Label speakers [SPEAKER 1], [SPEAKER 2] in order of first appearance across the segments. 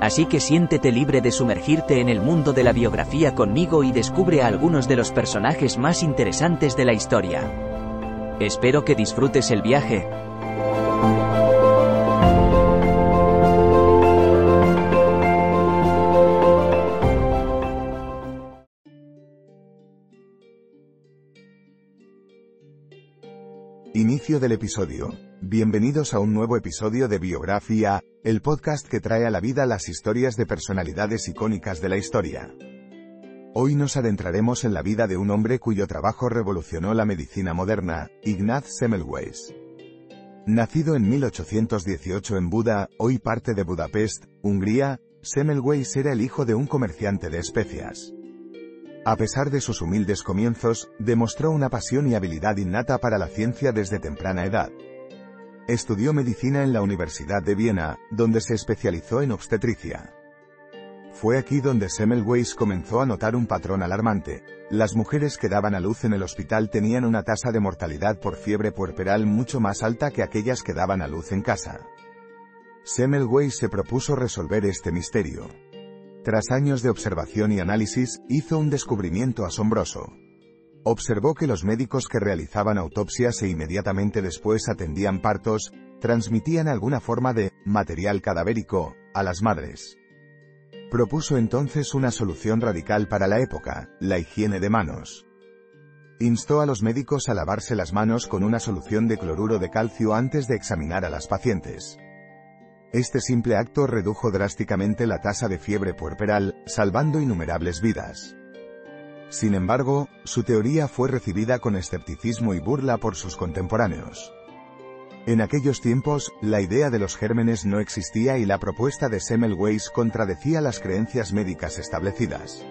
[SPEAKER 1] Así que siéntete libre de sumergirte en el mundo de la biografía conmigo y descubre a algunos de los personajes más interesantes de la historia. Espero que disfrutes el viaje.
[SPEAKER 2] Inicio del episodio. Bienvenidos a un nuevo episodio de Biografía, el podcast que trae a la vida las historias de personalidades icónicas de la historia. Hoy nos adentraremos en la vida de un hombre cuyo trabajo revolucionó la medicina moderna, Ignaz Semmelweis. Nacido en 1818 en Buda, hoy parte de Budapest, Hungría, Semmelweis era el hijo de un comerciante de especias. A pesar de sus humildes comienzos, demostró una pasión y habilidad innata para la ciencia desde temprana edad. Estudió medicina en la Universidad de Viena, donde se especializó en obstetricia. Fue aquí donde Semmelweis comenzó a notar un patrón alarmante. Las mujeres que daban a luz en el hospital tenían una tasa de mortalidad por fiebre puerperal mucho más alta que aquellas que daban a luz en casa. Semmelweis se propuso resolver este misterio. Tras años de observación y análisis, hizo un descubrimiento asombroso. Observó que los médicos que realizaban autopsias e inmediatamente después atendían partos, transmitían alguna forma de material cadavérico a las madres. Propuso entonces una solución radical para la época, la higiene de manos. Instó a los médicos a lavarse las manos con una solución de cloruro de calcio antes de examinar a las pacientes. Este simple acto redujo drásticamente la tasa de fiebre puerperal, salvando innumerables vidas. Sin embargo, su teoría fue recibida con escepticismo y burla por sus contemporáneos. En aquellos tiempos, la idea de los gérmenes no existía y la propuesta de Semmelweis contradecía las creencias médicas establecidas.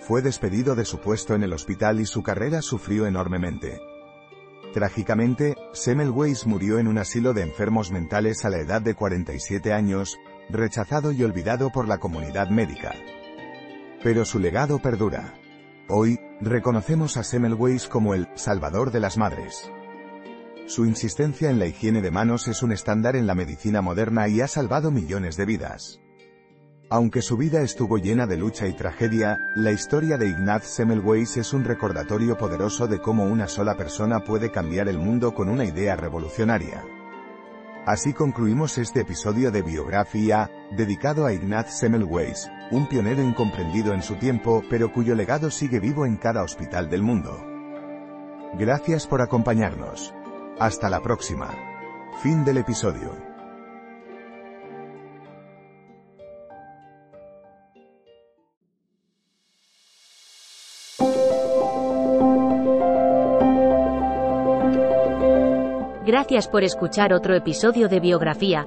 [SPEAKER 2] Fue despedido de su puesto en el hospital y su carrera sufrió enormemente. Trágicamente, Semmelweis murió en un asilo de enfermos mentales a la edad de 47 años, rechazado y olvidado por la comunidad médica. Pero su legado perdura. Hoy, reconocemos a Semmelweis como el Salvador de las Madres. Su insistencia en la higiene de manos es un estándar en la medicina moderna y ha salvado millones de vidas. Aunque su vida estuvo llena de lucha y tragedia, la historia de Ignaz Semmelweis es un recordatorio poderoso de cómo una sola persona puede cambiar el mundo con una idea revolucionaria. Así concluimos este episodio de biografía, dedicado a Ignaz Semmelweis, un pionero incomprendido en su tiempo, pero cuyo legado sigue vivo en cada hospital del mundo. Gracias por acompañarnos. Hasta la próxima. Fin del episodio.
[SPEAKER 3] Gracias por escuchar otro episodio de Biografía,